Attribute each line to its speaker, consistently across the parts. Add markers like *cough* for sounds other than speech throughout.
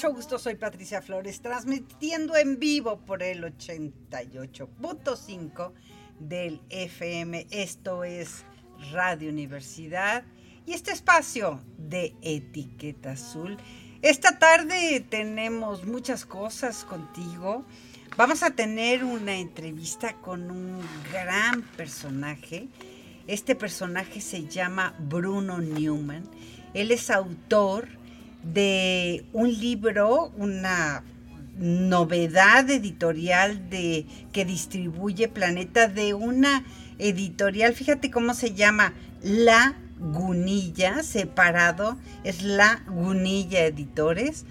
Speaker 1: Mucho gusto. Soy Patricia Flores, transmitiendo en vivo por el 88.5 del FM. Esto es Radio Universidad y este espacio de Etiqueta Azul. Esta tarde tenemos muchas cosas contigo. Vamos a tener una entrevista con un gran personaje. Este personaje se llama Bruno Newman. Él es autor de un libro, una novedad editorial de que distribuye Planeta de una editorial, fíjate cómo se llama, La Gunilla, separado, es La Gunilla Editores.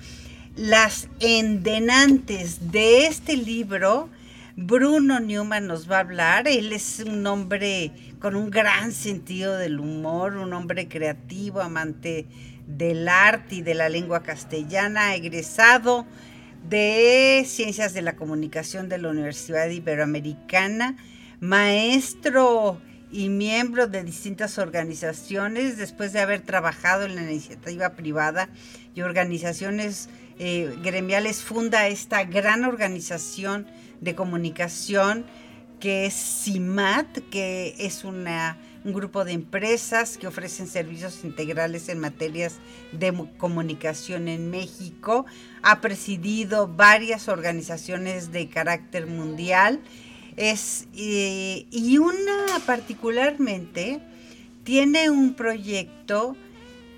Speaker 1: Las endenantes de este libro, Bruno Newman nos va a hablar. Él es un hombre con un gran sentido del humor, un hombre creativo, amante del arte y de la lengua castellana, egresado de Ciencias de la Comunicación de la Universidad Iberoamericana, maestro y miembro de distintas organizaciones después de haber trabajado en la iniciativa privada y organizaciones eh, gremiales, funda esta gran organización de comunicación que es CIMAT, que es una, un grupo de empresas que ofrecen servicios integrales en materias de comunicación en México. Ha presidido varias organizaciones de carácter mundial. Es, eh, y una particularmente tiene un proyecto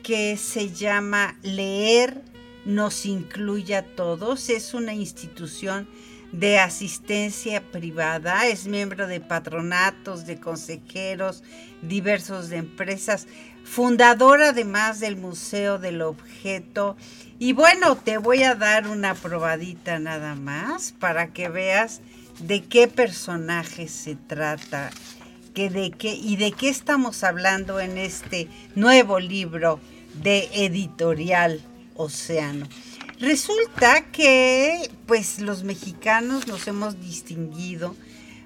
Speaker 1: que se llama Leer nos incluye a todos. Es una institución de asistencia privada, es miembro de patronatos, de consejeros diversos de empresas, fundador además del Museo del Objeto. Y bueno, te voy a dar una probadita nada más para que veas de qué personaje se trata que de qué y de qué estamos hablando en este nuevo libro de editorial Océano. Resulta que pues los mexicanos nos hemos distinguido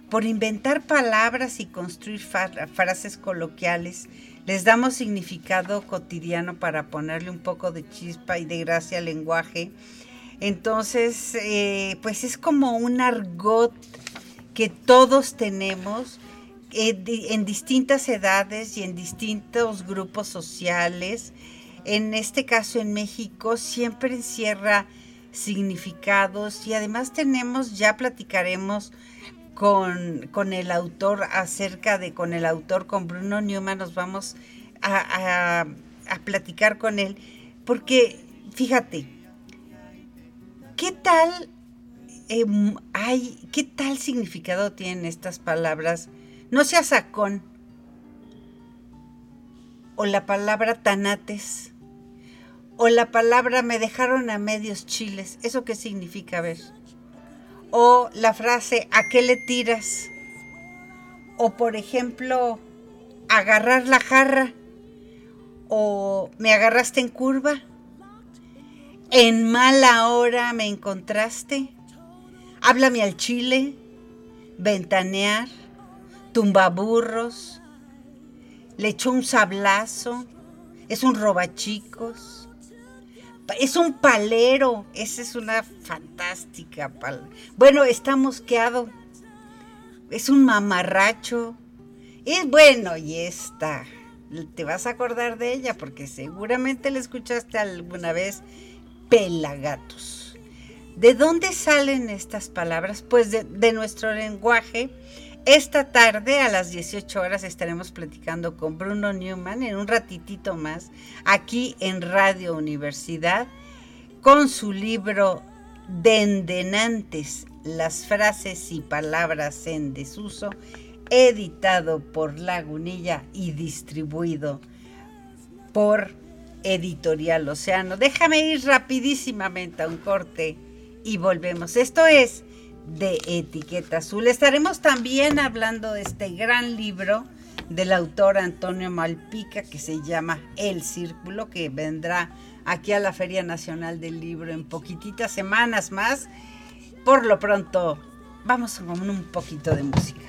Speaker 1: por inventar palabras y construir frases coloquiales. Les damos significado cotidiano para ponerle un poco de chispa y de gracia al lenguaje. Entonces, eh, pues es como un argot que todos tenemos eh, en distintas edades y en distintos grupos sociales en este caso en México, siempre encierra significados y además tenemos, ya platicaremos con, con, el autor acerca de, con el autor, con Bruno Newman, nos vamos a, platicar con él, porque fíjate, ¿qué tal em, hay, qué tal significado tienen estas palabras? No sea sacón, o la palabra tanates, o la palabra me dejaron a medios chiles. ¿Eso qué significa? ver. O la frase ¿a qué le tiras? O por ejemplo, agarrar la jarra. O me agarraste en curva. En mala hora me encontraste. Háblame al chile. Ventanear. Tumbaburros. Le echó un sablazo. Es un robachicos es un palero. Esa es una fantástica pal. Bueno, está mosqueado. Es un mamarracho. Es bueno, y esta. Te vas a acordar de ella porque seguramente la escuchaste alguna vez. Pelagatos. ¿De dónde salen estas palabras? Pues de nuestro lenguaje esta tarde a las 18 horas estaremos platicando con Bruno Newman en un ratitito más aquí en Radio Universidad con su libro Dendenantes, Las frases y palabras en desuso, editado por Lagunilla y distribuido por Editorial Océano. Déjame ir rapidísimamente a un corte y volvemos. Esto es de Etiqueta Azul. Estaremos también hablando de este gran libro del autor Antonio Malpica que se llama El Círculo, que vendrá aquí a la Feria Nacional del Libro en poquititas semanas más. Por lo pronto, vamos con un poquito de música.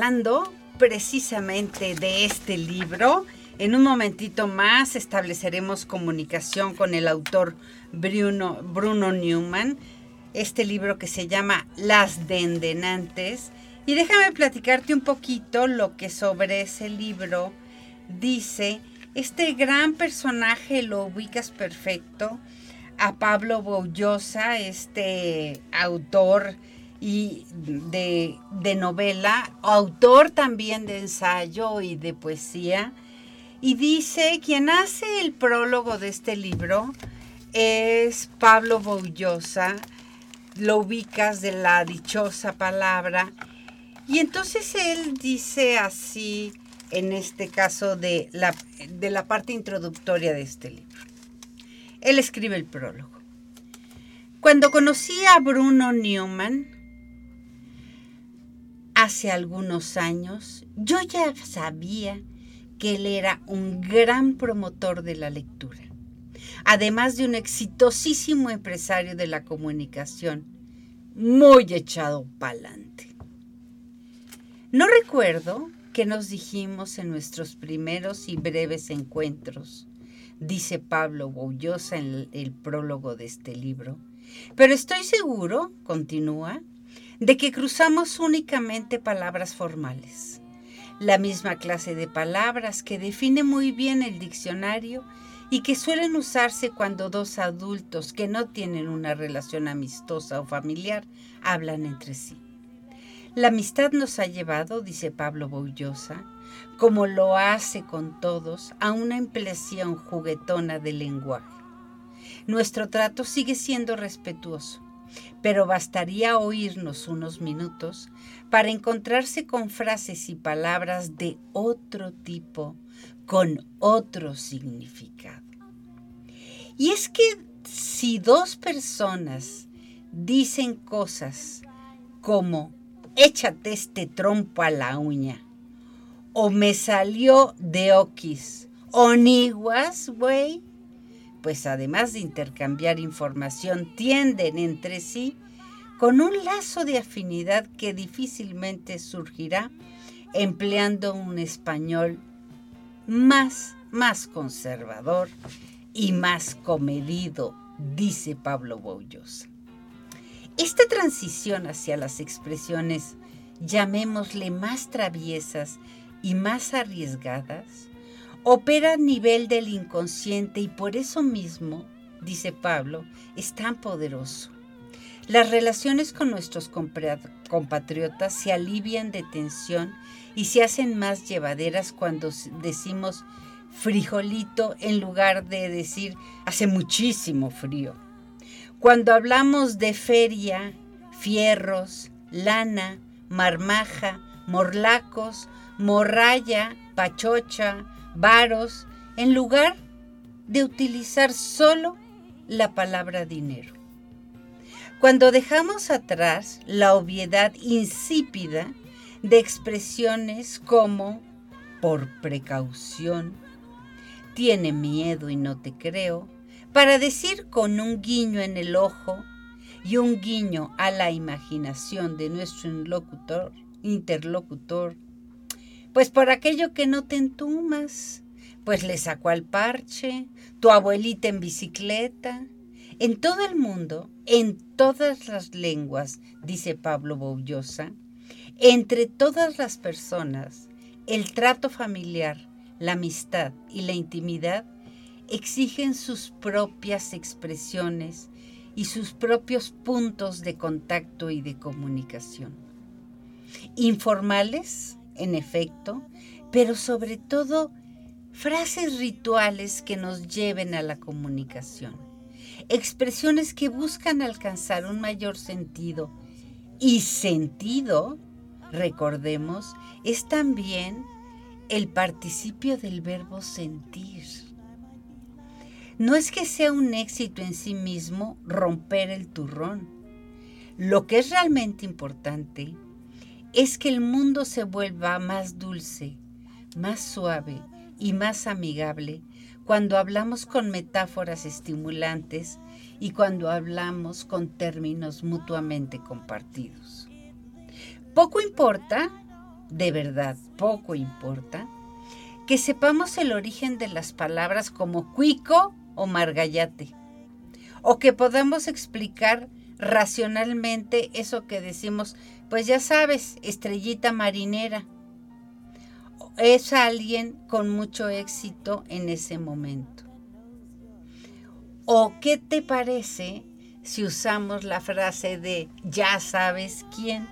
Speaker 1: Hablando precisamente de este libro. En un momentito más estableceremos comunicación con el autor Bruno, Bruno Newman, este libro que se llama Las Dendenantes. Y déjame platicarte un poquito lo que sobre ese libro dice. Este gran personaje lo ubicas perfecto a Pablo Boullosa, este autor y de, de, novela, autor también de ensayo y de poesía. Y dice, quien hace el prólogo de este libro es Pablo Boullosa, lo ubicas de la dichosa palabra. Y entonces él dice así, en este caso de la, de la parte introductoria de este libro. Él escribe el prólogo. Cuando conocí a Bruno Newman, hace algunos años, yo ya sabía que él era un gran promotor de la lectura, además de un exitosísimo empresario de la comunicación, muy echado pa'lante. No recuerdo que nos dijimos en nuestros primeros y breves encuentros, dice Pablo Boullosa en el prólogo de este libro. Pero estoy seguro, continúa, de que cruzamos únicamente palabras formales, la misma clase de palabras que define muy bien el diccionario y que suelen usarse cuando dos adultos que no tienen una relación amistosa o familiar hablan entre sí. La amistad nos ha llevado, dice Pablo Boullosa, como lo hace con todos, a una impresión juguetona del lenguaje. Nuestro trato sigue siendo respetuoso, pero bastaría oírnos unos minutos para encontrarse con frases y palabras de otro tipo, con otro significado. Y es que si dos personas dicen cosas como échate este trompo a la uña, o me salió de oquis, o niguas, güey, pues además de intercambiar información, tienden entre sí con un lazo de afinidad que difícilmente surgirá empleando un español más, más conservador y más comedido, dice Pablo Boullosa. Esta transición hacia las expresiones, llamémosle más traviesas y más arriesgadas, opera a nivel del inconsciente y por eso mismo, dice Pablo, es tan poderoso. Las relaciones con nuestros compatriotas se alivian de tensión y se hacen más llevaderas cuando decimos frijolito en lugar de decir hace muchísimo frío. Cuando hablamos de feria, fierros, lana, marmaja, morlacos, morralla, pachocha, varos, en lugar de utilizar solo la palabra dinero. Cuando dejamos atrás la obviedad insípida de expresiones como por precaución, tiene miedo y no te creo, para decir con un guiño en el ojo y un guiño a la imaginación de nuestro interlocutor, pues por aquello que no te entumas, pues le sacó al parche, tu abuelita en bicicleta. En todo el mundo, en todas las lenguas, dice Pablo Boullosa, entre todas las personas, el trato familiar, la amistad y la intimidad exigen sus propias expresiones y sus propios puntos de contacto y de comunicación. Informales, en efecto, pero sobre todo frases rituales que nos lleven a la comunicación, expresiones que buscan alcanzar un mayor sentido. Y sentido, recordemos, es también el participio del verbo sentir. No es que sea un éxito en sí mismo romper el turrón. Lo que es realmente importante es que el mundo se vuelva más dulce, más suave y más amigable cuando hablamos con metáforas estimulantes y cuando hablamos con términos mutuamente compartidos. Poco importa, de verdad, poco importa, que sepamos el origen de las palabras como cuico o margallate, o que podamos explicar racionalmente eso que decimos pues ya sabes, estrellita marinera. Es alguien con mucho éxito en ese momento. ¿O qué te parece si usamos la frase de ya sabes quién?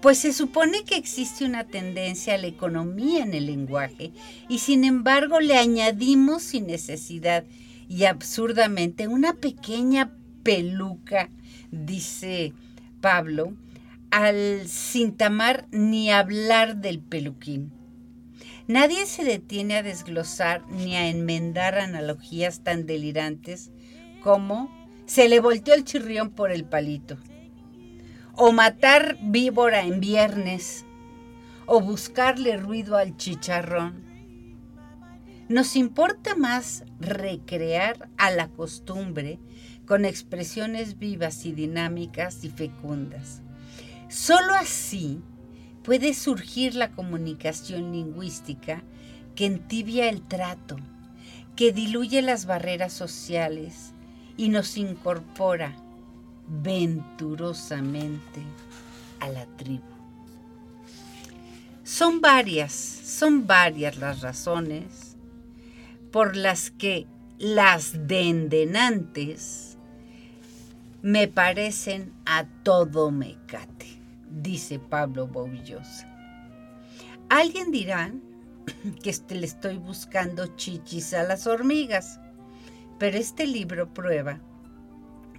Speaker 1: Pues se supone que existe una tendencia a la economía en el lenguaje y sin embargo le añadimos sin necesidad y absurdamente una pequeña peluca, dice Pablo, al cintamar ni hablar del peluquín. Nadie se detiene a desglosar ni a enmendar analogías tan delirantes como se le volteó el chirrión por el palito, o matar víbora en viernes, o buscarle ruido al chicharrón. Nos importa más recrear a la costumbre con expresiones vivas y dinámicas y fecundas Solo así puede surgir la comunicación lingüística que entibia el trato, que diluye las barreras sociales y nos incorpora venturosamente a la tribu. Son varias, son varias las razones por las que las dendenantes me parecen a todo mecate, dice Pablo Bovillosa. Alguien dirá que le estoy buscando chichis a las hormigas, pero este libro prueba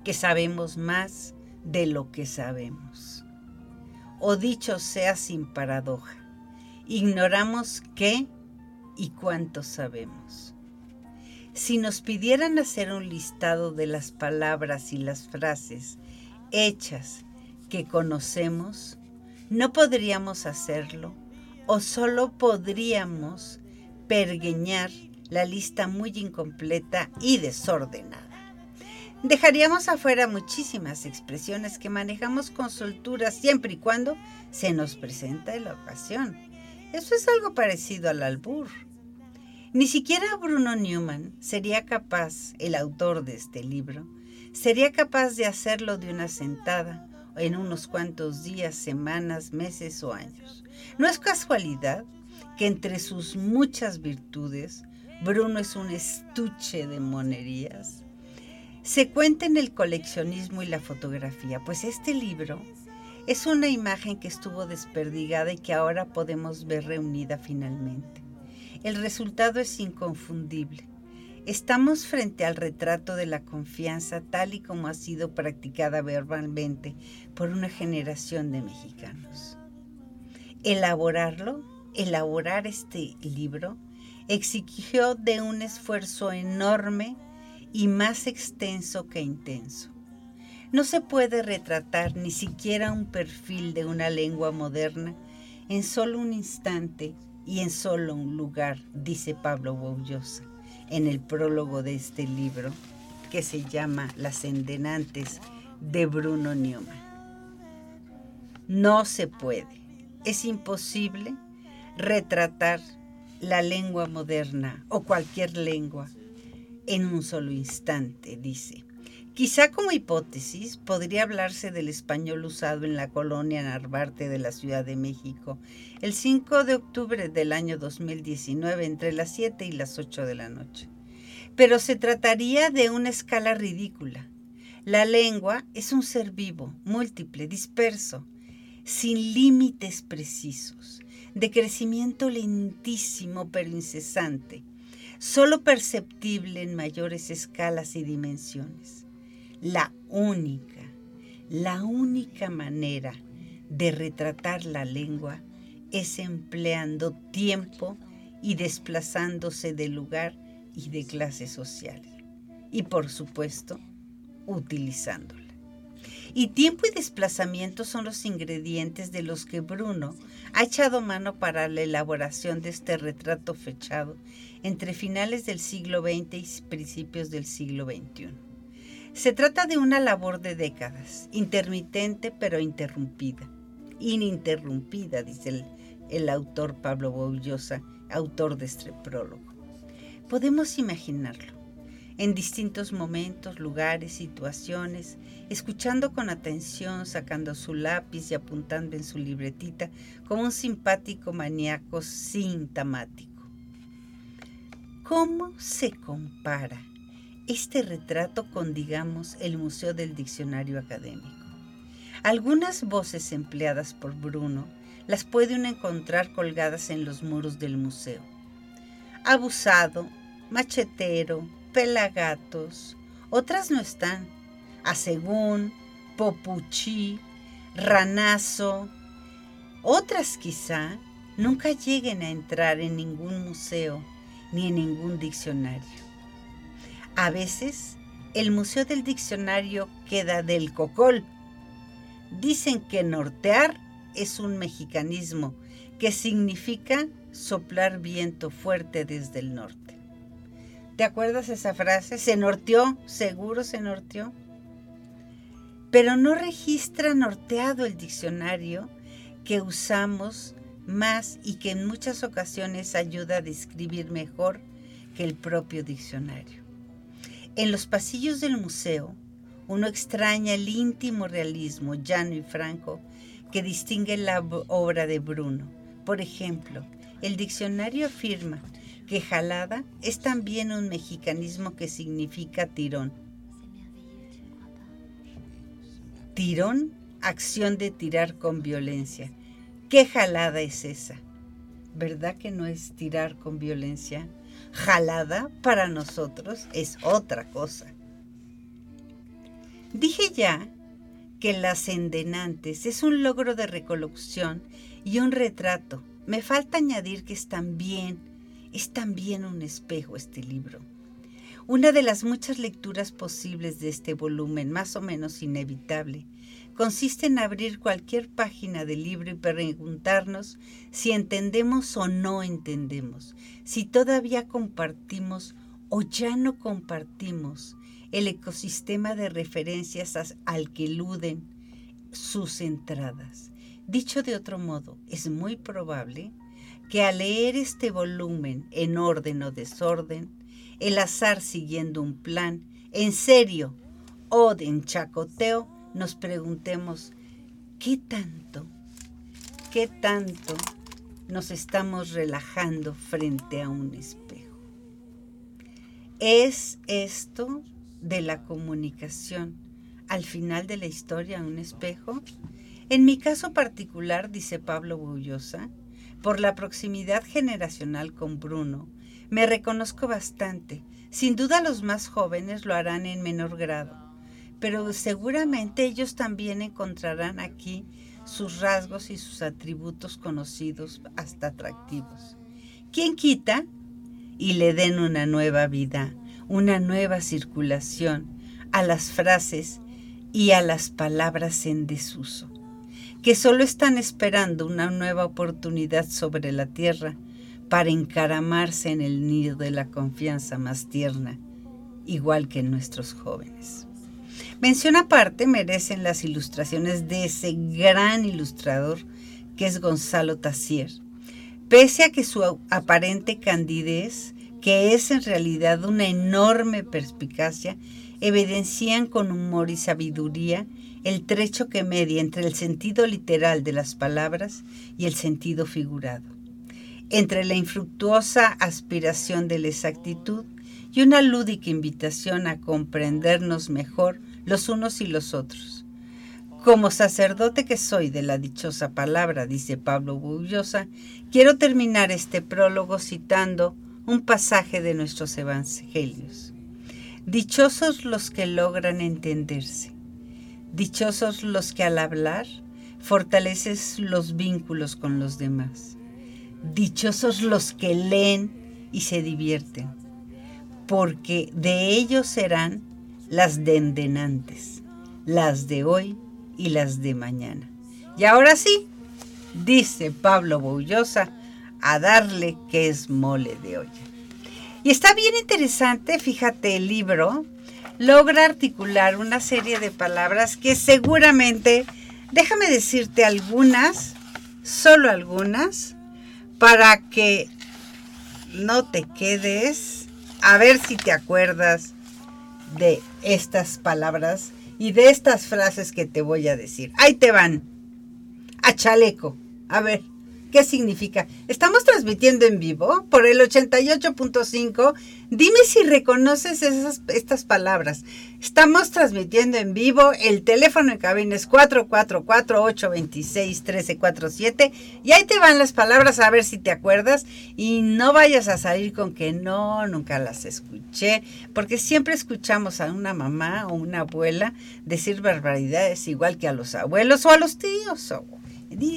Speaker 1: que sabemos más de lo que sabemos. O dicho sea sin paradoja, ignoramos qué y cuánto sabemos. Si nos pidieran hacer un listado de las palabras y las frases hechas que conocemos, no podríamos hacerlo o solo podríamos pergueñar la lista muy incompleta y desordenada. Dejaríamos afuera muchísimas expresiones que manejamos con soltura siempre y cuando se nos presenta la ocasión. Eso es algo parecido al albur. Ni siquiera Bruno Newman sería capaz, el autor de este libro, sería capaz de hacerlo de una sentada en unos cuantos días, semanas, meses o años. No es casualidad que entre sus muchas virtudes, Bruno es un estuche de monerías, se cuenta en el coleccionismo y la fotografía, pues este libro es una imagen que estuvo desperdigada y que ahora podemos ver reunida finalmente. El resultado es inconfundible. Estamos frente al retrato de la confianza tal y como ha sido practicada verbalmente por una generación de mexicanos. Elaborarlo, elaborar este libro, exigió de un esfuerzo enorme y más extenso que intenso. No se puede retratar ni siquiera un perfil de una lengua moderna en solo un instante y en solo un lugar, dice Pablo Boullosa en el prólogo de este libro que se llama Las Endenantes de Bruno Newman. No se puede, es imposible retratar la lengua moderna o cualquier lengua en un solo instante, dice. Quizá como hipótesis podría hablarse del español usado en la colonia Narvarte de la Ciudad de México el 5 de octubre del año 2019 entre las 7 y las 8 de la noche. Pero se trataría de una escala ridícula. La lengua es un ser vivo, múltiple, disperso, sin límites precisos, de crecimiento lentísimo pero incesante solo perceptible en mayores escalas y dimensiones. La única, la única manera de retratar la lengua es empleando tiempo y desplazándose de lugar y de clase social. Y por supuesto, utilizándola. Y tiempo y desplazamiento son los ingredientes de los que Bruno ha echado mano para la elaboración de este retrato fechado entre finales del siglo XX y principios del siglo XXI. Se trata de una labor de décadas, intermitente pero interrumpida, ininterrumpida, dice el, autor Pablo Boullosa, autor de este prólogo. Podemos imaginarlo en distintos momentos, lugares, situaciones, escuchando con atención, sacando su lápiz y apuntando en su libretita como un simpático maníaco sintomático. ¿Cómo se compara este retrato con, digamos, el Museo del Diccionario Académico? Algunas voces empleadas por Bruno las puede uno encontrar colgadas en los muros del museo. Abusado, machetero, pelagatos, otras no están. Asegún, popuchí, ranazo, otras quizá nunca lleguen a entrar en ningún museo ni en ningún diccionario. A veces el Museo del Diccionario queda del cocol. Dicen que nortear es un mexicanismo que significa soplar viento fuerte desde el norte. ¿Te acuerdas esa frase? Se norteó, seguro se norteó. Pero no registra norteado el diccionario que usamos más y que en muchas ocasiones ayuda a describir mejor que el propio diccionario. En los pasillos del museo, uno extraña el íntimo realismo llano y franco que distingue la obra de Bruno. Por ejemplo, el diccionario afirma que jalada es también un mexicanismo que significa tirón. Tirón, acción de tirar con violencia. ¿Qué jalada es esa? ¿Verdad que no es tirar con violencia? Jalada para nosotros es otra cosa. Dije ya que las endenantes es un logro de recolección y un retrato. Me falta añadir que es también, es también un espejo este libro. Una de las muchas lecturas posibles de este volumen, más o menos inevitable, consiste en abrir cualquier página del libro y preguntarnos si entendemos o no entendemos, si todavía compartimos o ya no compartimos el ecosistema de referencias al que eluden sus entradas. Dicho de otro modo, es muy probable que al leer este volumen en orden o desorden, el azar siguiendo un plan, en serio o de chacoteo, nos preguntemos, ¿qué tanto, qué tanto nos estamos relajando frente a un espejo? ¿Es esto de la comunicación al final de la historia un espejo? En mi caso particular, dice Pablo Bullosa, por la proximidad generacional con Bruno, me reconozco bastante. Sin duda los más jóvenes lo harán en menor grado pero seguramente ellos también encontrarán aquí sus rasgos y sus atributos conocidos hasta atractivos. ¿Quién quita? Y le den una nueva vida, una nueva circulación a las frases y a las palabras en desuso, que solo están esperando una nueva oportunidad sobre la tierra para encaramarse en el nido de la confianza más tierna, igual que nuestros jóvenes. Mención aparte merecen las ilustraciones de ese gran ilustrador que es Gonzalo Tassier. Pese a que su aparente candidez, que es en realidad una enorme perspicacia, evidencian con humor y sabiduría el trecho que media entre el sentido literal de las palabras y el sentido figurado, entre la infructuosa aspiración de la exactitud y una lúdica invitación a comprendernos mejor los unos y los otros. Como sacerdote que soy de la dichosa palabra, dice Pablo Bullosa, quiero terminar este prólogo citando un pasaje de nuestros evangelios. Dichosos los que logran entenderse, dichosos los que al hablar fortaleces los vínculos con los demás, dichosos los que leen y se divierten, porque de ellos serán las dendenantes, las de hoy y las de mañana. Y ahora sí, dice Pablo Boullosa, a darle que es mole de olla. Y está bien interesante, fíjate, el libro logra articular una serie de palabras que seguramente, déjame decirte algunas, solo algunas, para que no te quedes, a ver si te acuerdas de estas palabras y de estas frases que te voy a decir. Ahí te van. A chaleco. A ver. ¿Qué significa? Estamos transmitiendo en vivo por el 88.5. Dime si reconoces esas, estas palabras. Estamos transmitiendo en vivo. El teléfono en cabina es 444-826-1347. Y ahí te van las palabras a ver si te acuerdas. Y no vayas a salir con que no, nunca las escuché. Porque siempre escuchamos a una mamá o una abuela decir barbaridades igual que a los abuelos o a los tíos.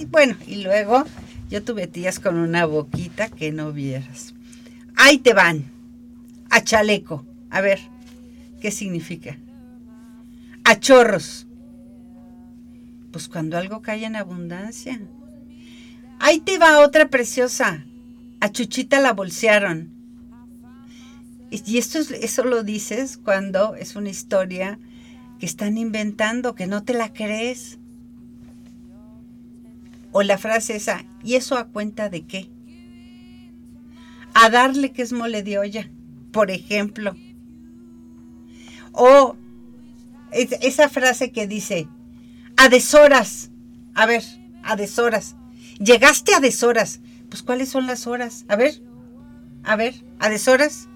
Speaker 1: bueno, y luego yo tuve tías con una boquita que no vieras. Ahí te van. A chaleco. A ver, ¿qué significa? A chorros. Pues cuando algo cae en abundancia. Ahí te va otra preciosa. A Chuchita la bolsearon. Y esto es, eso lo dices cuando es una historia que están inventando, que no te la crees. O la frase esa, ¿y eso a cuenta de qué? A darle que es mole de olla, por ejemplo. O esa frase que dice, a deshoras. A ver, a deshoras. Llegaste a deshoras. Pues ¿cuáles son las horas? A ver, a ver, a deshoras.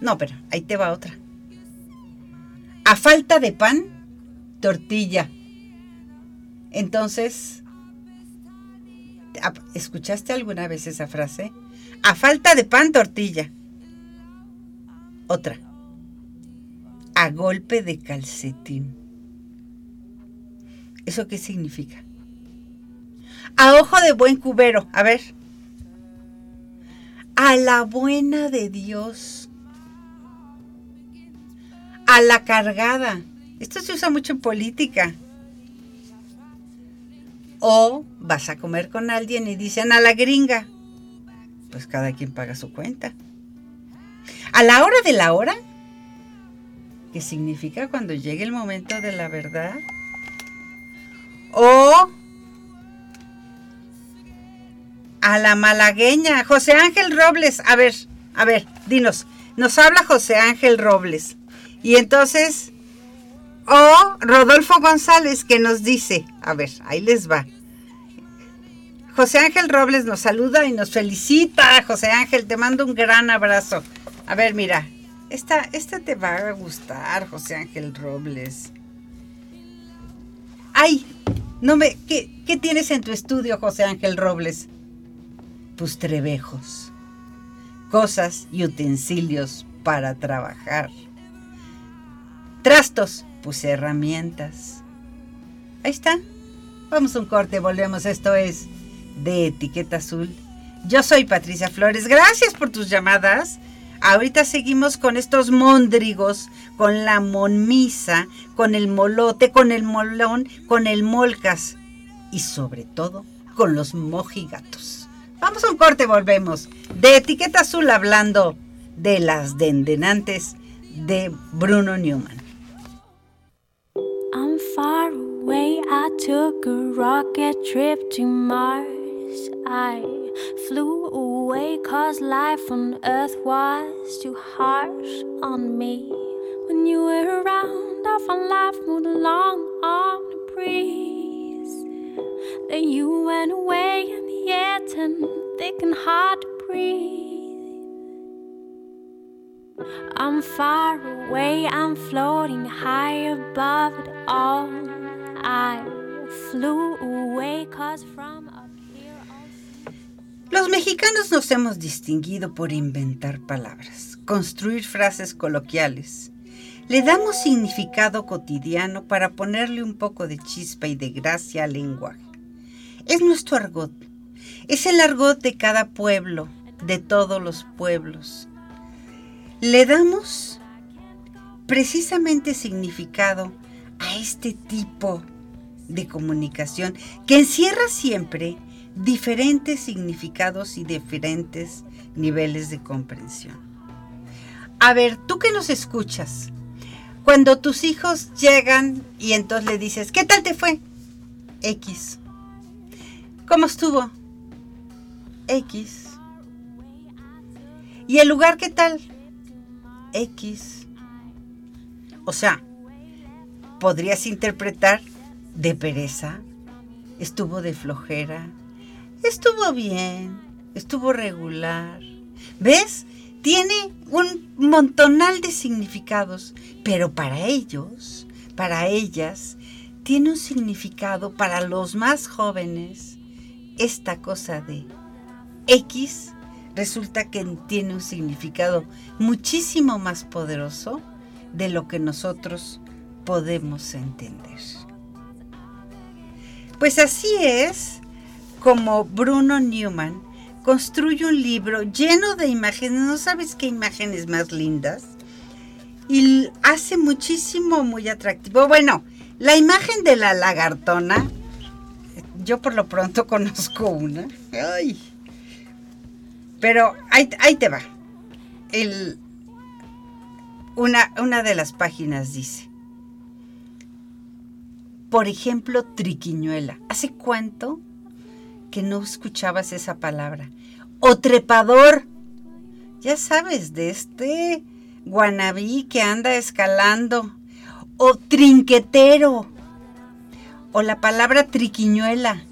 Speaker 1: No, pero ahí te va otra. A falta de pan, tortilla. Entonces, ¿escuchaste alguna vez esa frase? A falta de pan, tortilla. Otra. A golpe de calcetín. ¿Eso qué significa? A ojo de buen cubero. A ver. A la buena de Dios. A la cargada. Esto se usa mucho en política. O vas a comer con alguien y dicen a la gringa. Pues cada quien paga su cuenta. A la hora de la hora, ¿qué significa cuando llegue el momento de la verdad. O a la malagueña, José Ángel Robles. A ver, a ver, dinos. Nos habla José Ángel Robles. Y entonces, o Rodolfo González que nos dice, a ver, ahí les va. José Ángel Robles nos saluda y nos felicita. José Ángel, te mando un gran abrazo. A ver, mira, esta, esta te va a gustar, José Ángel Robles. Ay, no me. ¿qué, ¿Qué tienes en tu estudio, José Ángel Robles? Tus trebejos, cosas y utensilios para trabajar. Trastos, pues herramientas. Ahí está. Vamos a un corte, volvemos. Esto es de Etiqueta Azul. Yo soy Patricia Flores. Gracias por tus llamadas. Ahorita seguimos con estos móndrigos, con la monmisa, con el molote, con el molón, con el molcas y sobre todo con los mojigatos. Vamos a un corte, volvemos. De etiqueta azul hablando de las dendenantes de Bruno Newman. Far away, I took a rocket trip to Mars. I flew away cause life on earth was too harsh on me. When you were around, I found life moved along on a breeze. Then you went away and the air and thick and hard to breathe. I'm far away, I'm floating high above it all. I flew away cause from up here. Los mexicanos nos hemos distinguido por inventar palabras, construir frases coloquiales. Le damos significado cotidiano para ponerle un poco de chispa y de gracia al lenguaje. Es nuestro argot, es el argot de cada pueblo, de todos los pueblos. Le damos precisamente significado a este tipo de comunicación que encierra siempre diferentes significados y diferentes niveles de comprensión. A ver, tú que nos escuchas, cuando tus hijos llegan y entonces le dices, ¿qué tal te fue? X. ¿Cómo estuvo? X. ¿Y el lugar qué tal? X. O sea, podrías interpretar de pereza, estuvo de flojera, estuvo bien, estuvo regular. ¿Ves? Tiene un montonal de significados, pero para ellos, para ellas, tiene un significado para los más jóvenes esta cosa de X resulta que tiene un significado muchísimo más poderoso de lo que nosotros podemos entender. Pues así es como Bruno Newman construye un libro lleno de imágenes, no sabes qué imágenes más lindas, y hace muchísimo, muy atractivo. Bueno, la imagen de la lagartona, yo por lo pronto *laughs* conozco una. Ay, pero ahí, te va. El, una, una de las páginas dice, por ejemplo, triquiñuela. ¿Hace cuánto que no escuchabas esa palabra. O trepador. Ya sabes, de este guanabí que anda escalando. O trinquetero. O la palabra triquiñuela.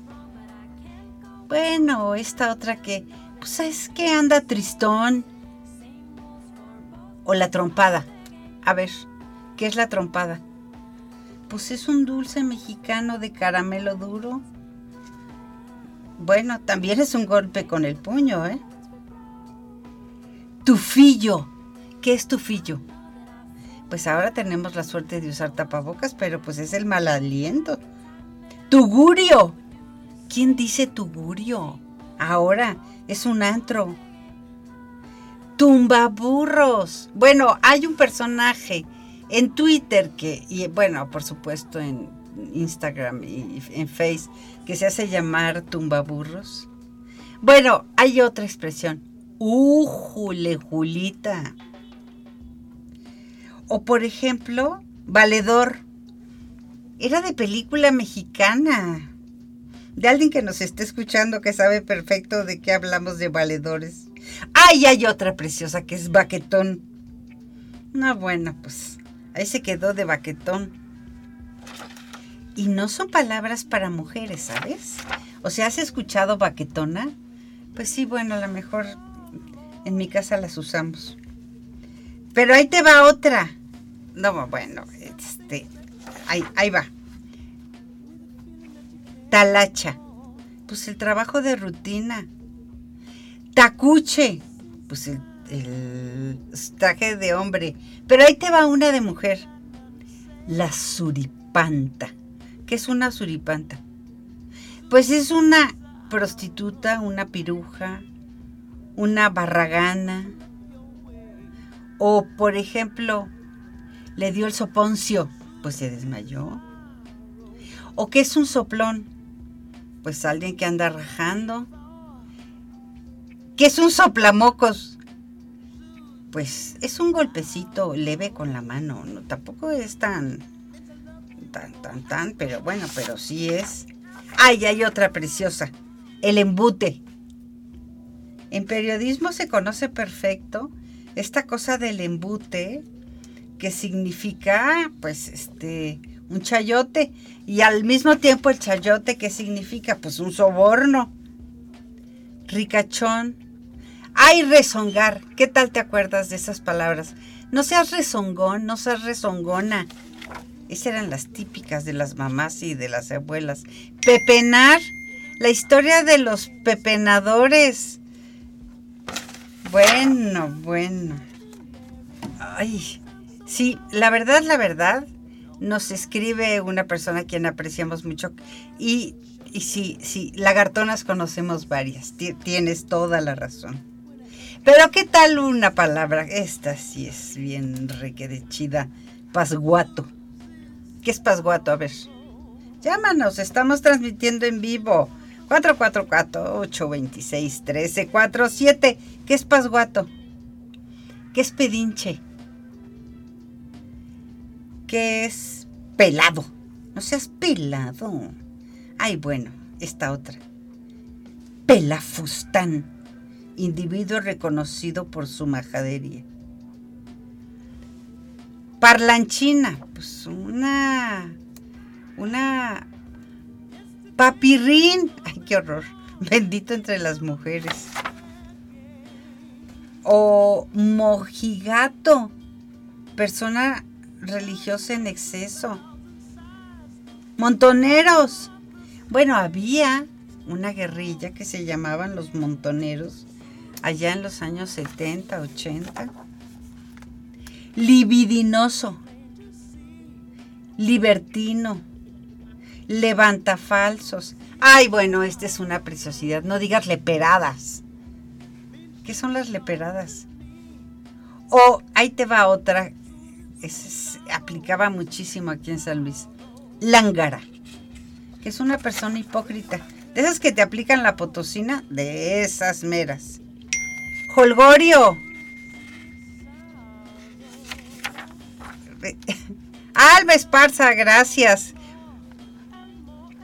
Speaker 1: Bueno, esta otra que, pues es que anda tristón. O la trompada. A ver, ¿qué es la trompada? Pues es un dulce mexicano de caramelo duro. Bueno, también es un golpe con el puño, ¿eh? Tufillo. ¿Qué es tufillo? Pues ahora tenemos la suerte de usar tapabocas, pero pues es el mal aliento. Tugurio. ¿Quién dice tugurio? Ahora es un antro. Tumbaburros. Bueno, hay un personaje en Twitter que, y bueno, por supuesto en Instagram y en Face, que se hace llamar tumbaburros. Bueno, hay otra expresión. ¡Újule, Julita! O por ejemplo, valedor. Era de película mexicana. De alguien que nos esté escuchando que sabe perfecto de qué hablamos de valedores. ¡Ay, hay otra preciosa que es baquetón! No, bueno, pues ahí se quedó de baquetón. Y no son palabras para mujeres, ¿sabes? O sea, ¿has escuchado baquetona? Pues sí, bueno, a lo mejor en mi casa las usamos. Pero ahí te va otra. No, bueno, este, ahí, ahí va. Talacha, pues el trabajo de rutina. Tacuche, pues el, el traje de hombre. Pero ahí te va una de mujer. La suripanta. ¿Qué es una suripanta? Pues es una prostituta, una piruja, una barragana. O, por ejemplo, le dio el soponcio, pues se desmayó. ¿O qué es un soplón? Pues alguien que anda rajando. ¿Qué es un soplamocos? Pues es un golpecito leve con la mano, no tampoco es tan tan tan tan, pero bueno, pero sí es. Ay, hay otra preciosa, el embute. En periodismo se conoce perfecto esta cosa del embute que significa pues este un chayote y al mismo tiempo el chayote que significa pues un soborno. Ricachón. Ay, rezongar. ¿Qué tal te acuerdas de esas palabras? No seas rezongón, no seas rezongona. Esas eran las típicas de las mamás y de las abuelas. Pepenar. La historia de los pepenadores. Bueno, bueno. Ay, sí, la verdad, la verdad, nos escribe una persona a quien apreciamos mucho y, y sí, sí, lagartonas conocemos varias, tienes toda la razón. Pero ¿qué tal una palabra? Esta sí es bien requerechida, pasguato. ¿Qué es pasguato? A ver, llámanos, estamos transmitiendo en vivo. 444-826-1347. ¿Qué es pasguato? ¿Qué es pedinche? Que es pelado. No seas pelado. Ay, bueno, esta otra. Pelafustán, individuo reconocido por su majadería. Parlanchina, pues una. Una. Papirrín. Ay, qué horror. Bendito entre las mujeres. O mojigato, persona religiosa en exceso. Montoneros. Bueno, había una guerrilla que se llamaban los montoneros allá en los años 70, 80. Libidinoso. Libertino. Levantafalsos. Ay, bueno, esta es una preciosidad. No digas leperadas. ¿Qué son las leperadas? O ahí te va otra se aplicaba muchísimo aquí en San Luis. Lángara, que es una persona hipócrita. De esas que te aplican la potosina, de esas meras. Holgorio. *laughs* Alba Esparza, gracias.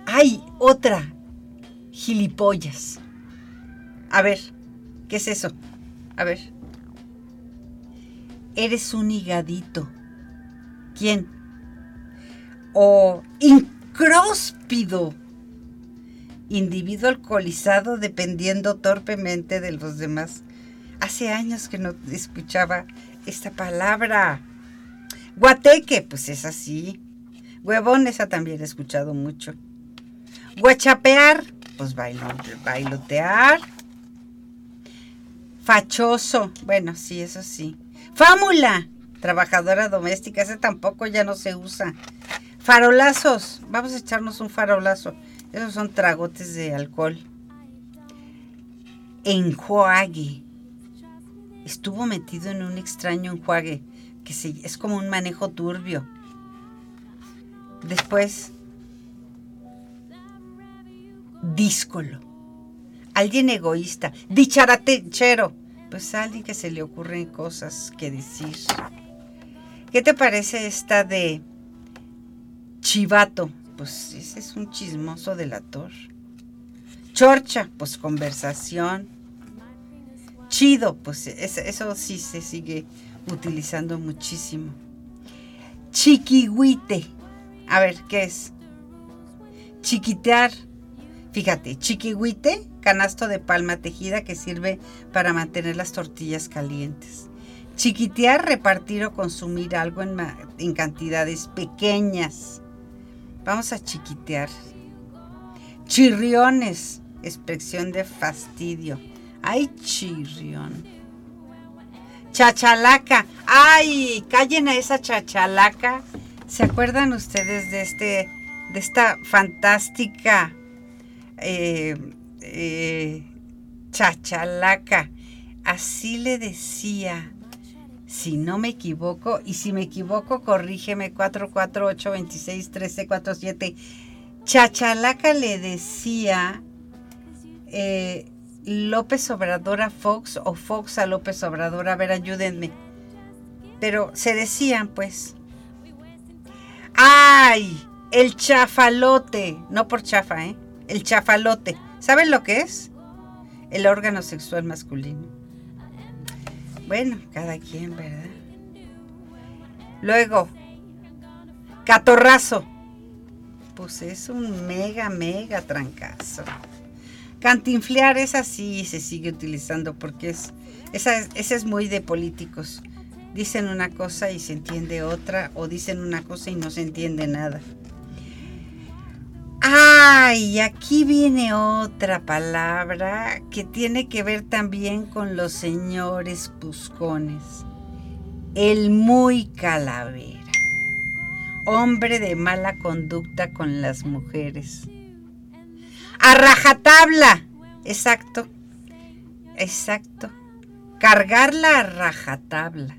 Speaker 1: Hay otra. gilipollas. A ver, ¿qué es eso? A ver. Eres un higadito. ¿Quién? O incróspido. Individuo alcoholizado dependiendo torpemente de los demás. Hace años que no escuchaba esta palabra. Guateque, pues es así. Huevón, esa también he escuchado mucho. Guachapear, pues bailotear. Fachoso, bueno, sí, eso sí. Fámula, trabajadora doméstica, ese tampoco ya no se usa. Farolazos, vamos a echarnos un farolazo. Esos son tragotes de alcohol. Enjuague. Estuvo metido en un extraño enjuague, que es como un manejo turbio. Después, díscolo. Alguien egoísta, dicharatechero. Pues alguien que se le ocurren cosas que decir. ¿Qué te parece esta de chivato? Pues ese es un chismoso delator. Chorcha, pues conversación. Chido, pues eso sí se sigue utilizando muchísimo. Chiquihuite, a ver, ¿qué es? Chiquitear. Fíjate, chiquihuite, canasto de palma tejida que sirve para mantener las tortillas calientes. Chiquitear, repartir o consumir algo en, cantidades pequeñas. Vamos a chiquitear. Chirriones, expresión de fastidio. Ay, chirrión. Chachalaca. Ay, callen a esa chachalaca ¿Se acuerdan ustedes de este, de esta fantástica eh, eh, chachalaca? Así le decía, si no me equivoco, y si me equivoco, corrígeme 448 26 1347 Chachalaca le decía eh, López Obrador a Fox o Fox a López Obrador. A ver, ayúdenme. Pero se decían, pues. ¡Ay! El chafalote. No por chafa, ¿eh? El chafalote. ¿Saben lo que es? El órgano sexual masculino. Bueno, cada quien, ¿verdad? Luego, catorrazo. Pues es un mega, mega trancazo. Cantinflear, esa sí se sigue utilizando porque es, esa, esa es muy de políticos. Dicen una cosa y se entiende otra, o dicen una cosa y no se entiende nada. Ay, aquí viene otra palabra que tiene que ver también con los señores puscones. El muy calavera. Hombre de mala conducta con las mujeres. A rajatabla. Exacto. Exacto. Cargarla a rajatabla.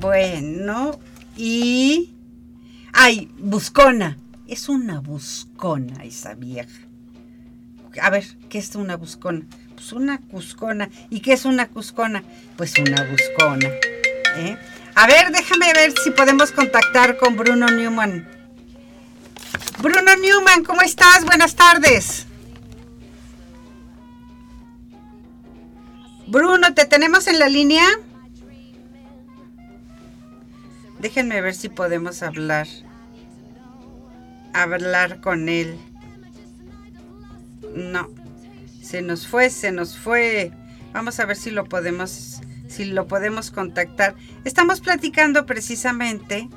Speaker 1: Bueno, y... Ay, buscona. Es una buscona esa vieja. A ver, ¿qué es una buscona? Pues una cuscona. ¿Y qué es una cuscona? Pues una buscona. ¿eh? A ver, déjame ver si podemos contactar con Bruno Newman. Bruno Newman, ¿cómo estás? Buenas tardes. Bruno, ¿te tenemos en la línea? Déjenme ver si podemos hablar. Hablar con él. No. Se nos fue, se nos fue. Vamos a ver si lo podemos si lo podemos contactar. Estamos platicando precisamente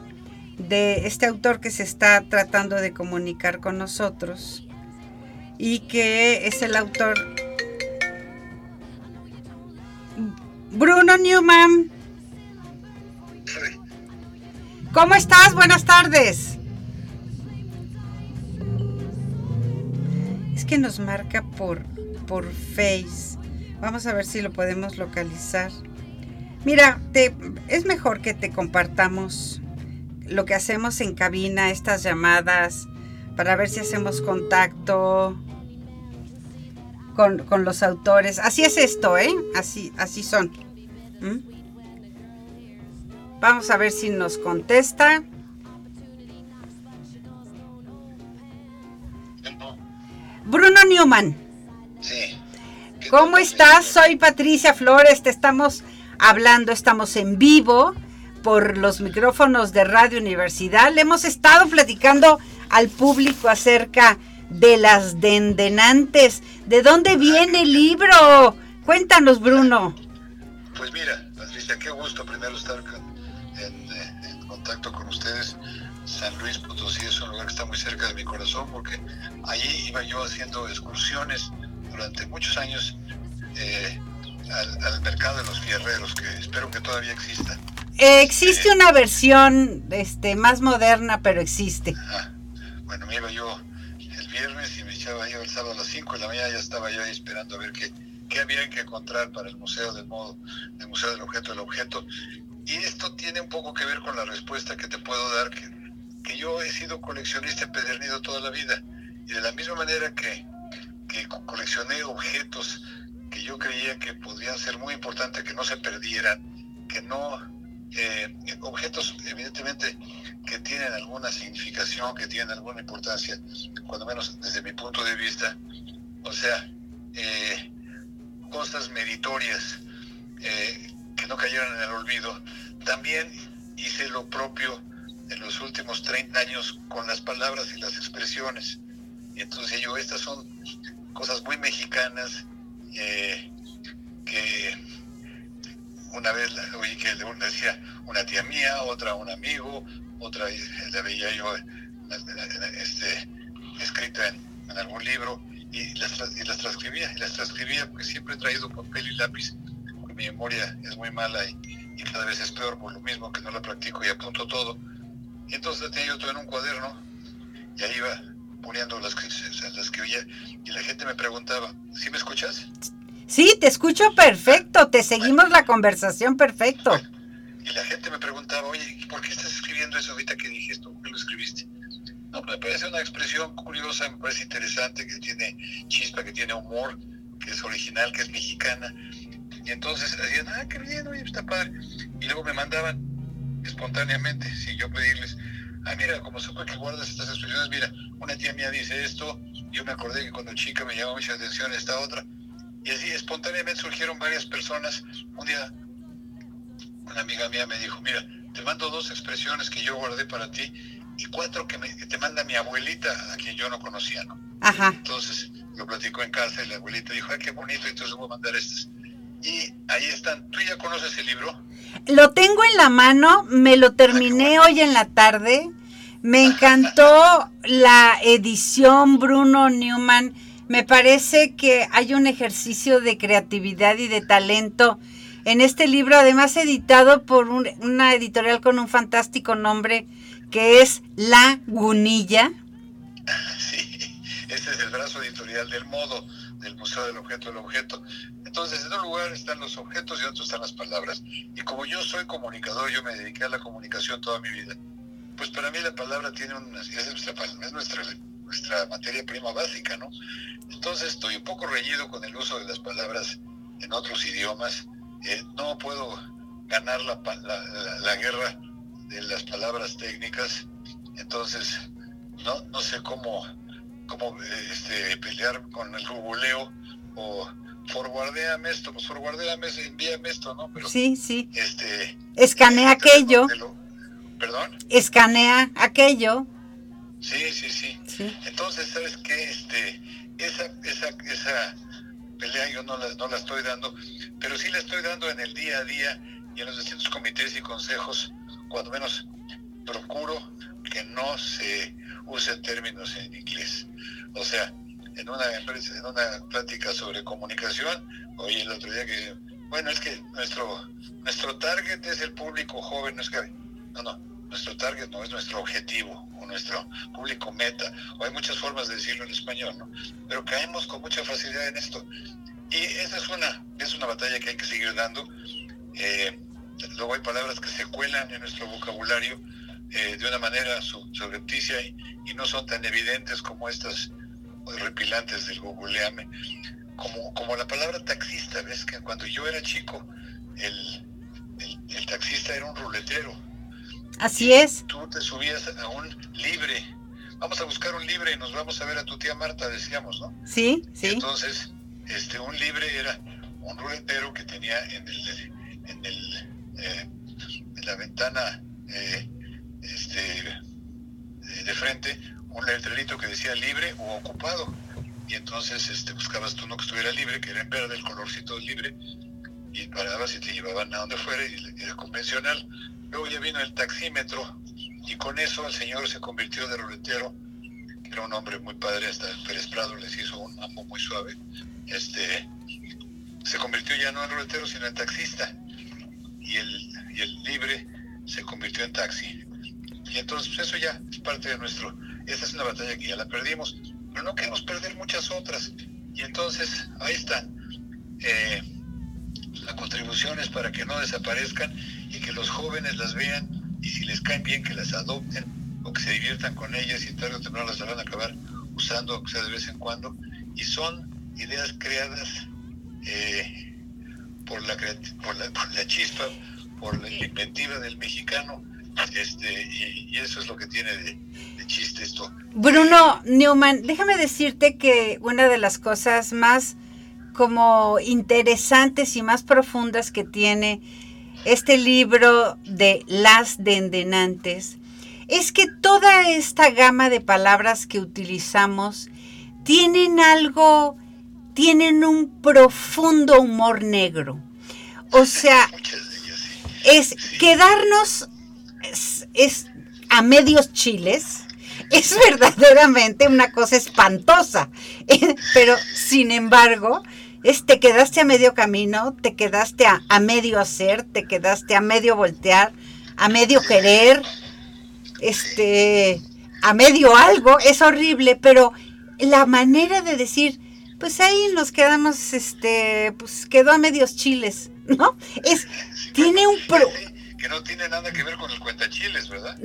Speaker 1: de este autor que se está tratando de comunicar con nosotros y que es el autor Bruno Newman. ¿Cómo estás? Buenas tardes. Es que nos marca por, por Face. Vamos a ver si lo podemos localizar. Mira, te, es mejor que te compartamos lo que hacemos en cabina, estas llamadas, para ver si hacemos contacto con, los autores. Así es esto, ¿eh? Así, así son. ¿Mm? Vamos a ver si nos contesta. Bruno Newman.
Speaker 2: Sí.
Speaker 1: ¿Cómo estás? Soy Patricia Flores, te estamos hablando, estamos en vivo por los micrófonos de Radio Universidad. Le hemos estado platicando al público acerca de las dendenantes. ¿De dónde viene el libro? Cuéntanos, Bruno.
Speaker 2: Pues mira, Patricia, qué gusto primero estar en, contacto con ustedes. San Luis Potosí es un lugar que está muy cerca de mi corazón porque allí iba yo haciendo excursiones durante muchos años eh, al, mercado de los fierreros, que espero que todavía exista.
Speaker 1: Eh, existe una versión este, más moderna, pero existe.
Speaker 2: Bueno, me iba yo el viernes y me echaba yo el sábado a las 5 de la mañana, ya estaba yo ahí esperando a ver qué, qué había que encontrar para el Museo del Modo, el Museo del Objeto del Objeto. Y esto tiene un poco que ver con la respuesta que te puedo dar, que, yo he sido coleccionista empedernido toda la vida. Y de la misma manera que, coleccioné objetos que yo creía que podrían ser muy importantes, que no se perdieran, que no eh, objetos evidentemente que tienen alguna significación, que tienen alguna importancia, cuando menos desde mi punto de vista, o sea, eh, cosas meritorias eh, que no cayeron en el olvido. También hice lo propio en los últimos 30 años con las palabras y las expresiones. Y entonces yo, estas son cosas muy mexicanas que una vez oí que decía una tía mía, otra un amigo, otra la veía yo este, escrita en, algún libro y las, y las transcribía, y las transcribía porque siempre he traído papel y lápiz, mi memoria es muy mala y, cada vez es peor por lo mismo que no la practico y apunto todo. Y entonces la tenía yo todo en un cuaderno y ahí iba poniendo las, las que oía y la gente me preguntaba, ¿sí me escuchas?
Speaker 1: Sí, te escucho perfecto, te seguimos la conversación perfecto.
Speaker 2: Y la gente me preguntaba, oye, ¿por qué estás escribiendo eso ahorita que dijiste? ¿Por qué lo escribiste? No, me parece una expresión curiosa, me parece interesante, que tiene chispa, que tiene humor, que es original, que es mexicana. Y entonces decían, ah, qué bien, oye, está padre. Y luego me mandaban espontáneamente, sin yo pedirles, ah, mira, como supe que guardas estas expresiones, mira, una tía mía dice esto, yo me acordé que cuando chica me llamó mucha atención esta otra, y así espontáneamente surgieron varias personas. Un día una amiga mía me dijo, mira, te mando dos expresiones que yo guardé para ti y cuatro que, me, te manda mi abuelita, a quien yo no conocía, ¿no?
Speaker 1: Ajá.
Speaker 2: Entonces lo platicó en casa y la abuelita dijo, ay, qué bonito, entonces voy a mandar estas. Y ahí están. ¿Tú ya conoces el libro?
Speaker 1: Lo tengo en la mano, me lo terminé hoy en la tarde. Me encantó *laughs* la edición Bruno Newman me parece que hay un ejercicio de creatividad y de talento en este libro, además editado por una editorial con un fantástico nombre que es La Gunilla.
Speaker 2: Sí, *laughs* este es el brazo editorial del modo del Museo del Objeto del Objeto. Entonces, en un lugar están los objetos y en otro están las palabras. Y como yo soy comunicador, yo me dediqué a la comunicación toda mi vida, pues para mí la palabra tiene un, es nuestra, es nuestra, nuestra materia prima básica, ¿no? Entonces estoy un poco reñido con el uso de las palabras en otros idiomas. Eh, no puedo ganar la, la, guerra de las palabras técnicas, entonces no, no sé cómo, cómo este, pelear con el googleo o forwardeame esto, pues forwardeame, envíame esto, ¿no?
Speaker 1: Pero, sí, sí.
Speaker 2: Este,
Speaker 1: Escanea aquello.
Speaker 2: ¿Perdón?
Speaker 1: Escanea aquello.
Speaker 2: Sí, sí, sí, sí. Entonces, ¿sabes qué? Este, esa, esa, esa pelea yo no la, no la estoy dando, pero sí la estoy dando en el día a día y en los distintos comités y consejos, cuando menos procuro que no se usen términos en inglés. O sea, en una empresa, en una plática sobre comunicación, oí el otro día que, bueno, es que nuestro, nuestro target es el público joven, no es que, no, no, nuestro target no es nuestro objetivo o nuestro público meta, o hay muchas formas de decirlo en español, ¿no? Pero caemos con mucha facilidad en esto. Y esa es una, es una batalla que hay que seguir dando. Eh, luego hay palabras que se cuelan en nuestro vocabulario eh, de una manera subrepticia y, y, no son tan evidentes como estas repilantes del googleame. Como, como la palabra taxista, ves que cuando yo era chico, el, el taxista era un ruletero
Speaker 1: Así es.
Speaker 2: Tú te subías a un libre vamos a buscar un libre y nos vamos a ver a tu tía Marta, decíamos, ¿no?
Speaker 1: Sí, sí.
Speaker 2: entonces, este, un libre era un ruletero que tenía en el, en el, eh, en la ventana, eh, este, de frente, un letrerito que decía libre o ocupado. Y entonces, este, buscabas tú uno que estuviera libre, que era en verde, el colorcito libre, y parabas y te llevaban a donde fuera y era convencional. Luego ya vino el taxímetro y con eso el señor se convirtió de ruletero, que era un hombre muy padre, hasta Pérez Prado les hizo un mambo muy suave. Este, se convirtió ya no en ruletero, sino en taxista. Y el, y el libre se convirtió en taxi. Y entonces pues eso ya es parte de nuestro... Esta es una batalla que ya la perdimos, pero no queremos perder muchas otras. Y entonces ahí están. Eh, la contribución es para que no desaparezcan y que los jóvenes las vean y si les caen bien que las adopten o que se diviertan con ellas y tarde o temprano las van a acabar usando, aunque sea de vez en cuando. Y son ideas creadas eh, por, la, por, la, por la chispa, por la inventiva del mexicano. Este, y, eso es lo que tiene de, de, chiste esto.
Speaker 1: Bruno Newman, déjame decirte que una de las cosas más como interesantes y más profundas que tiene este libro de Las Dendenantes es que toda esta gama de palabras que utilizamos tienen algo, tienen un profundo humor negro. O sea, *laughs* es quedarnos es, a medios chiles, es *laughs* verdaderamente una cosa espantosa. *laughs* Pero, sin embargo, te quedaste a medio camino, te quedaste a, medio hacer, te quedaste a medio voltear, a medio querer, este, a medio algo, es horrible, pero la manera de decir, pues ahí nos quedamos, este, pues quedó a medios chiles, ¿no? Es, tiene un pro
Speaker 2: que no tiene nada que ver con el cuentachiles, ¿verdad?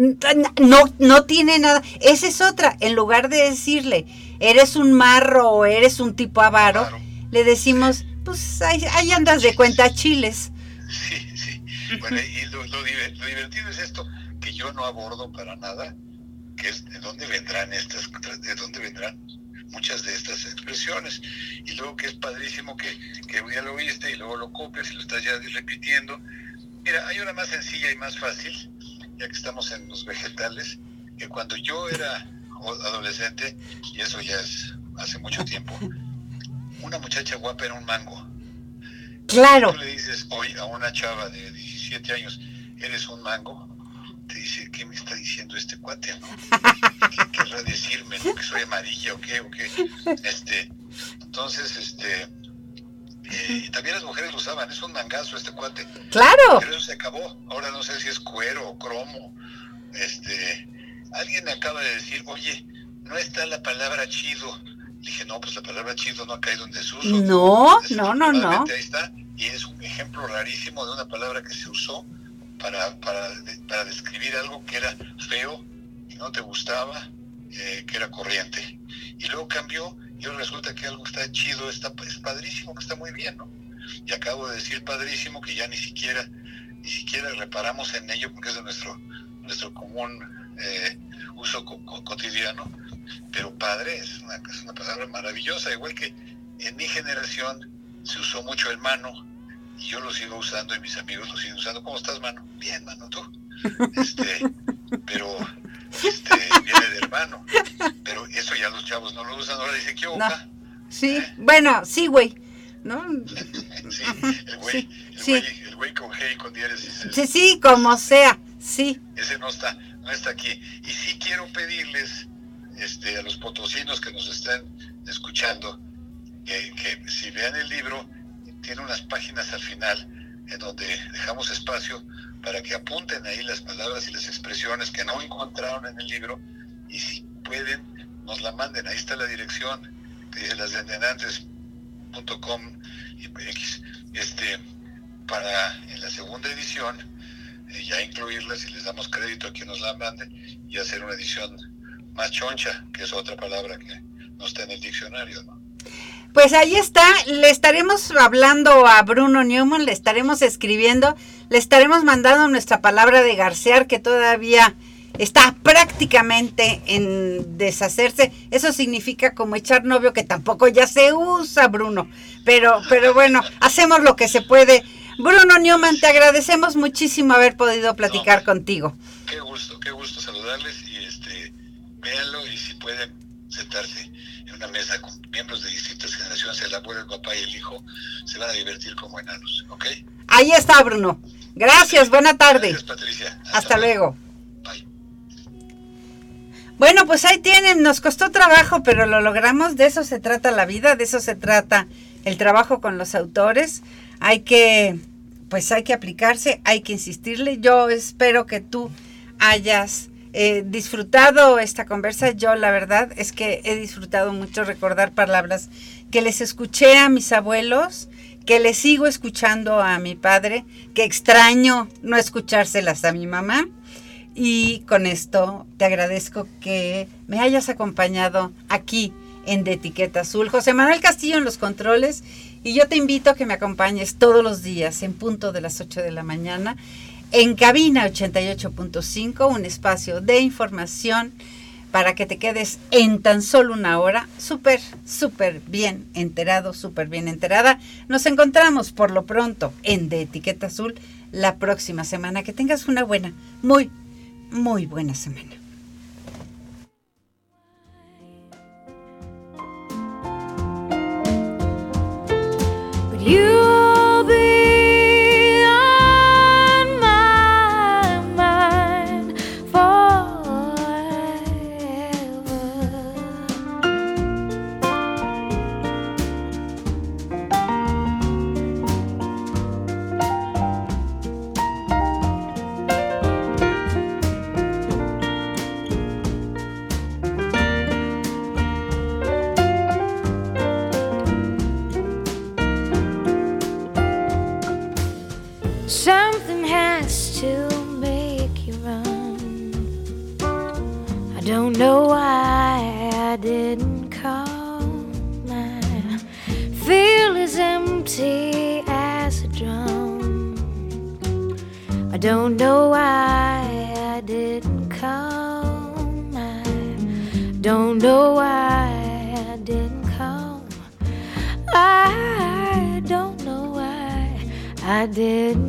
Speaker 1: No, no tiene nada. Esa es otra. En lugar de decirle, eres un marro o eres un tipo avaro, le decimos, pues ahí, andas de cuenta chiles.
Speaker 2: Sí, sí. Bueno, y lo, divertido es esto, que yo no abordo para nada, que es de dónde vendrán estas, de dónde vendrán muchas de estas expresiones. Y luego que es padrísimo que, que ya lo oíste y luego lo copias y lo estás ya repitiendo. Mira, hay una más sencilla y más fácil, ya que estamos en los vegetales, que cuando yo era adolescente, y eso ya es hace mucho tiempo, *laughs* una muchacha guapa era un mango.
Speaker 1: Claro.
Speaker 2: Tú le dices hoy a una chava de 17 años, eres un mango, te dice, ¿qué me está diciendo este cuate, no? ¿Qué querrá decirme, ¿Que soy amarilla o qué, o qué? Este, entonces, este, y también las mujeres lo usaban, es un mangazo este cuate.
Speaker 1: Claro.
Speaker 2: Pero eso se acabó. Ahora no sé si es cuero o cromo. Este, alguien me acaba de decir, oye, no está la palabra chido dije, no, pues la palabra chido no ha caído en desuso.
Speaker 1: No, no, no, no.
Speaker 2: Ahí está, y es un ejemplo rarísimo de una palabra que se usó para, para, para describir algo que era feo y no te gustaba, eh, que era corriente. Y luego cambió y resulta que algo está chido, está, es padrísimo, que está muy bien, ¿no? Y acabo de decir padrísimo que ya ni siquiera, ni siquiera reparamos en ello porque es de nuestro, nuestro común eh, uso cotidiano pero padre es una, es una palabra maravillosa, igual que en mi generación se usó mucho el mano y yo lo sigo usando y mis amigos lo siguen usando. ¿Cómo estás, mano? Bien, mano, tú. *laughs* Este, pero este, viene de hermano. Pero eso ya los chavos no lo usan, ahora dicen, ¿qué boca?
Speaker 1: Sí, ¿Eh? bueno, sí, güey. ¿No? *laughs*
Speaker 2: sí, el güey, el, güey el güey con G y con diéresis.
Speaker 1: Sí, sí, como sea, sí.
Speaker 2: Ese no está, no está aquí. Y sí quiero pedirles este, a los potosinos que nos estén escuchando, que, si vean el libro, tiene unas páginas al final en donde dejamos espacio para que apunten ahí las palabras y las expresiones que no encontraron en el libro y si pueden nos la manden. Ahí está la dirección que dice lasdendenantes.com este para en la segunda edición eh, ya incluirlas y les damos crédito a quien nos la mande y hacer una edición más choncha, que es otra palabra que no está en el diccionario.
Speaker 1: Pues ahí está, le estaremos hablando a Bruno Newman, le estaremos escribiendo, le estaremos mandando nuestra palabra de garcear que todavía está prácticamente en deshacerse. Eso significa como echar novio que tampoco ya se usa, Bruno. Pero, pero bueno, hacemos lo que se puede. Bruno Newman, te agradecemos muchísimo haber podido platicar contigo.
Speaker 2: Qué gusto, qué gusto saludarles y este, véanlo y si pueden sentarse en una mesa con miembros de distintas generaciones, el abuelo, el papá y el hijo, se van a divertir como enanos, ¿ok?
Speaker 1: Ahí está, Bruno. Gracias, buena tarde.
Speaker 2: Gracias, Patricia.
Speaker 1: Hasta, luego. Bueno, pues ahí tienen, nos costó trabajo, pero lo logramos, de eso se trata la vida, de eso se trata el trabajo con los autores. Hay que, pues hay que aplicarse, hay que insistirle. Yo espero que tú hayas disfrutado esta conversa. Yo la verdad es que he disfrutado mucho recordar palabras que les escuché a mis abuelos, que les sigo escuchando a mi padre, que extraño no escuchárselas a mi mamá y con esto te agradezco que me hayas acompañado aquí en De Etiqueta Azul. José Manuel Castillo en los controles y yo te invito a que me acompañes todos los días en punto de las 8 de la mañana en cabina 88.5, un espacio de información para que te quedes en tan solo una hora súper, súper bien enterado, súper bien enterada. Nos encontramos por lo pronto en De Etiqueta Azul la próxima semana. Que tengas una buena, muy, muy buena semana. Don't know why I didn't come. I don't know why I didn't come. I don't know why I didn't.